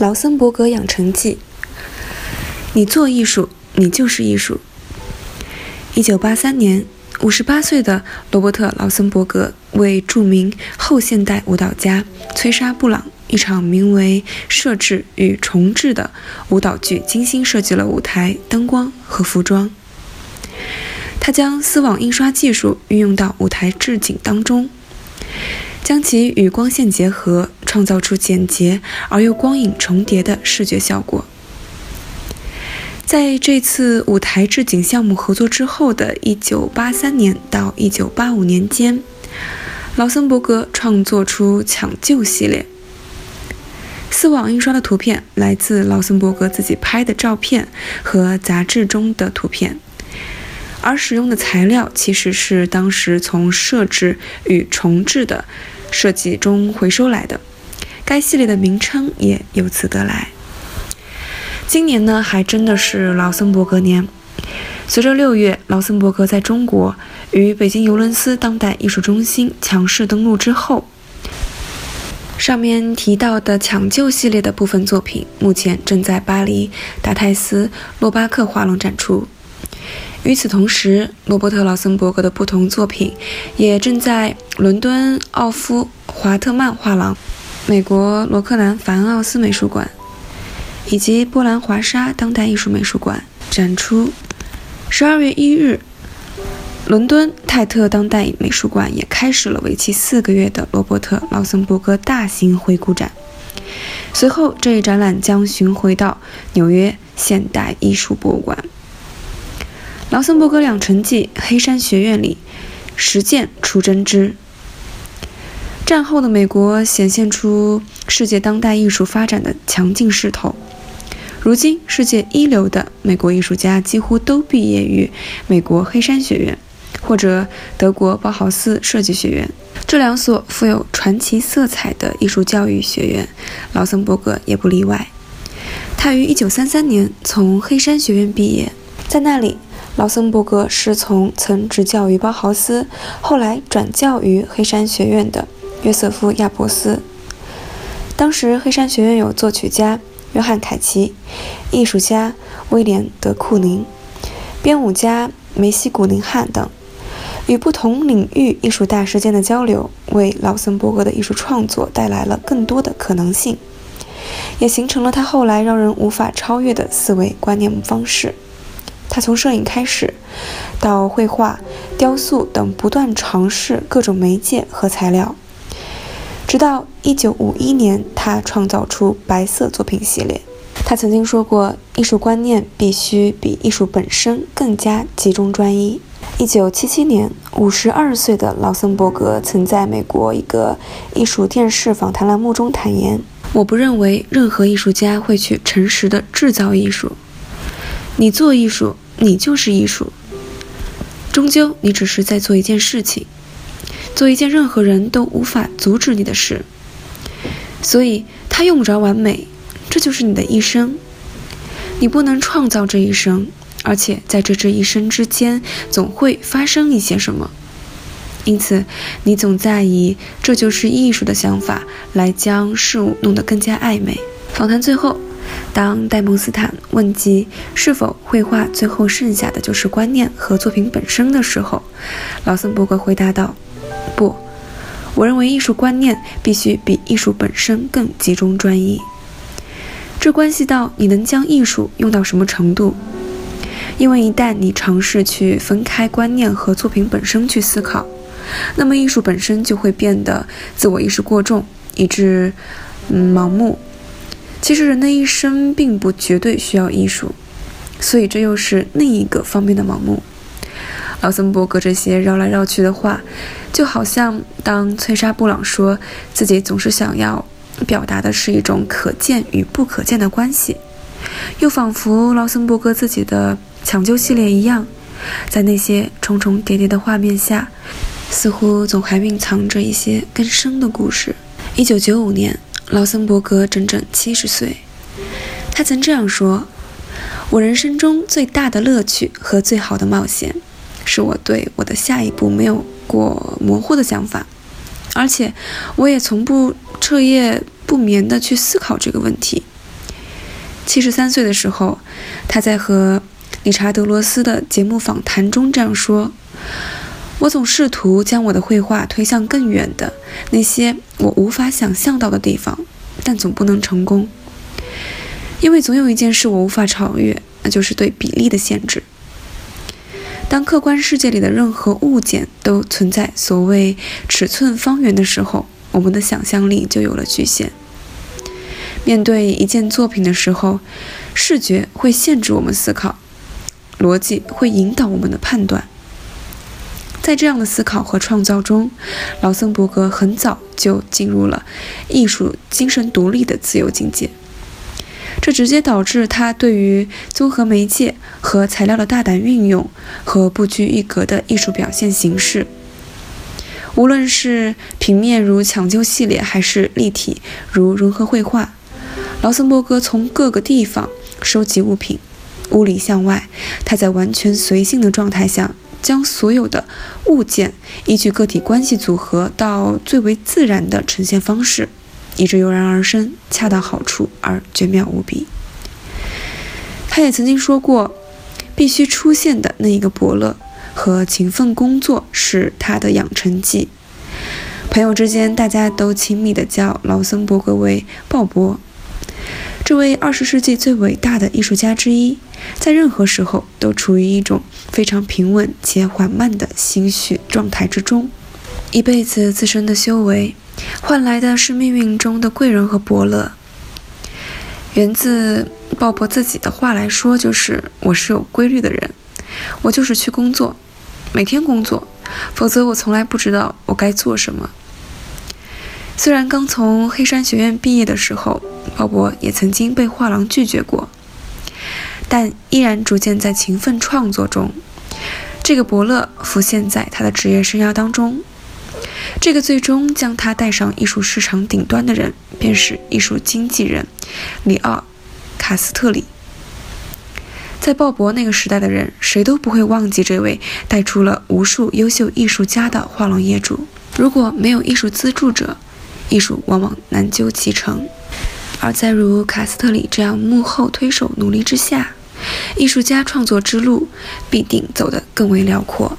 劳森伯格养成记。你做艺术，你就是艺术。一九八三年，五十八岁的罗伯特·劳森伯格为著名后现代舞蹈家崔莎·布朗一场名为《设置与重置》的舞蹈剧精心设计了舞台、灯光和服装。他将丝网印刷技术运用到舞台置景当中。将其与光线结合，创造出简洁而又光影重叠的视觉效果。在这次舞台置景项目合作之后的1983年到1985年间，劳森伯格创作出“抢救”系列。丝网印刷的图片来自劳森伯格自己拍的照片和杂志中的图片。而使用的材料其实是当时从设置与重置的设计中回收来的，该系列的名称也由此得来。今年呢，还真的是劳森伯格年。随着六月劳森伯格在中国与北京尤伦斯当代艺术中心强势登陆之后，上面提到的抢救系列的部分作品，目前正在巴黎达泰斯洛巴克画廊展出。与此同时，罗伯特·劳森伯格的不同作品也正在伦敦奥夫华特曼画廊、美国罗克兰·凡奥斯美术馆以及波兰华沙当代艺术美术馆展出。十二月一日，伦敦泰特当代美术馆也开始了为期四个月的罗伯特·劳森伯格大型回顾展。随后，这一展览将巡回到纽约现代艺术博物馆。劳森伯格两成记黑山学院里，实践出真知。战后的美国显现出世界当代艺术发展的强劲势头。如今，世界一流的美国艺术家几乎都毕业于美国黑山学院或者德国包豪斯设计学院这两所富有传奇色彩的艺术教育学院，劳森伯格也不例外。他于1933年从黑山学院毕业，在那里。劳森伯格是从曾执教于包豪斯，后来转教于黑山学院的约瑟夫·亚伯斯。当时黑山学院有作曲家约翰·凯奇、艺术家威廉·德库宁、编舞家梅西·古宁汉等，与不同领域艺术大师间的交流，为劳森伯格的艺术创作带来了更多的可能性，也形成了他后来让人无法超越的思维观念方式。他从摄影开始，到绘画、雕塑等，不断尝试各种媒介和材料，直到1951年，他创造出白色作品系列。他曾经说过：“艺术观念必须比艺术本身更加集中专一。”1977 年，52岁的劳森伯格曾在美国一个艺术电视访谈栏目中坦言：“我不认为任何艺术家会去诚实的制造艺术。”你做艺术，你就是艺术。终究，你只是在做一件事情，做一件任何人都无法阻止你的事。所以，他用不着完美，这就是你的一生。你不能创造这一生，而且在这这一生之间，总会发生一些什么。因此，你总在以“这就是艺术”的想法来将事物弄得更加暧昧。访谈最后。当戴蒙斯坦问及是否绘画最后剩下的就是观念和作品本身的时候，劳森伯格回答道：“不，我认为艺术观念必须比艺术本身更集中专一。这关系到你能将艺术用到什么程度。因为一旦你尝试去分开观念和作品本身去思考，那么艺术本身就会变得自我意识过重，以致嗯盲目。”其实人的一生并不绝对需要艺术，所以这又是另一个方面的盲目。劳森伯格这些绕来绕去的话，就好像当翠莎·布朗说自己总是想要表达的是一种可见与不可见的关系，又仿佛劳森伯格自己的抢救系列一样，在那些重重叠叠的画面下，似乎总还蕴藏着一些更深的故事。一九九五年，劳森伯格整整七十岁，他曾这样说：“我人生中最大的乐趣和最好的冒险，是我对我的下一步没有过模糊的想法。”而且，我也从不彻夜不眠地去思考这个问题。七十三岁的时候，他在和理查德·罗斯的节目访谈中这样说：“我总试图将我的绘画推向更远的那些我无法想象到的地方，但总不能成功，因为总有一件事我无法超越，那就是对比例的限制。”当客观世界里的任何物件都存在所谓尺寸方圆的时候，我们的想象力就有了局限。面对一件作品的时候，视觉会限制我们思考，逻辑会引导我们的判断。在这样的思考和创造中，劳森伯格很早就进入了艺术精神独立的自由境界。这直接导致他对于综合媒介和材料的大胆运用和不拘一格的艺术表现形式。无论是平面如抢救系列，还是立体如融合绘画，劳森伯格从各个地方收集物品，屋里向外，他在完全随性的状态下，将所有的物件依据个体关系组合到最为自然的呈现方式。以致油然而生，恰到好处而绝妙无比。他也曾经说过，必须出现的那一个伯乐和勤奋工作是他的养成记。朋友之间，大家都亲密地叫劳森伯格为鲍勃。这位二十世纪最伟大的艺术家之一，在任何时候都处于一种非常平稳且缓慢的心绪状态之中，一辈子自身的修为。换来的是命运中的贵人和伯乐。源自鲍勃自己的话来说，就是我是有规律的人，我就是去工作，每天工作，否则我从来不知道我该做什么。虽然刚从黑山学院毕业的时候，鲍勃也曾经被画廊拒绝过，但依然逐渐在勤奋创作中。这个伯乐浮现在他的职业生涯当中。这个最终将他带上艺术市场顶端的人，便是艺术经纪人里奥·卡斯特里。在鲍勃那个时代的人，谁都不会忘记这位带出了无数优秀艺术家的画廊业主。如果没有艺术资助者，艺术往往难究其成；而在如卡斯特里这样幕后推手努力之下，艺术家创作之路必定走得更为辽阔。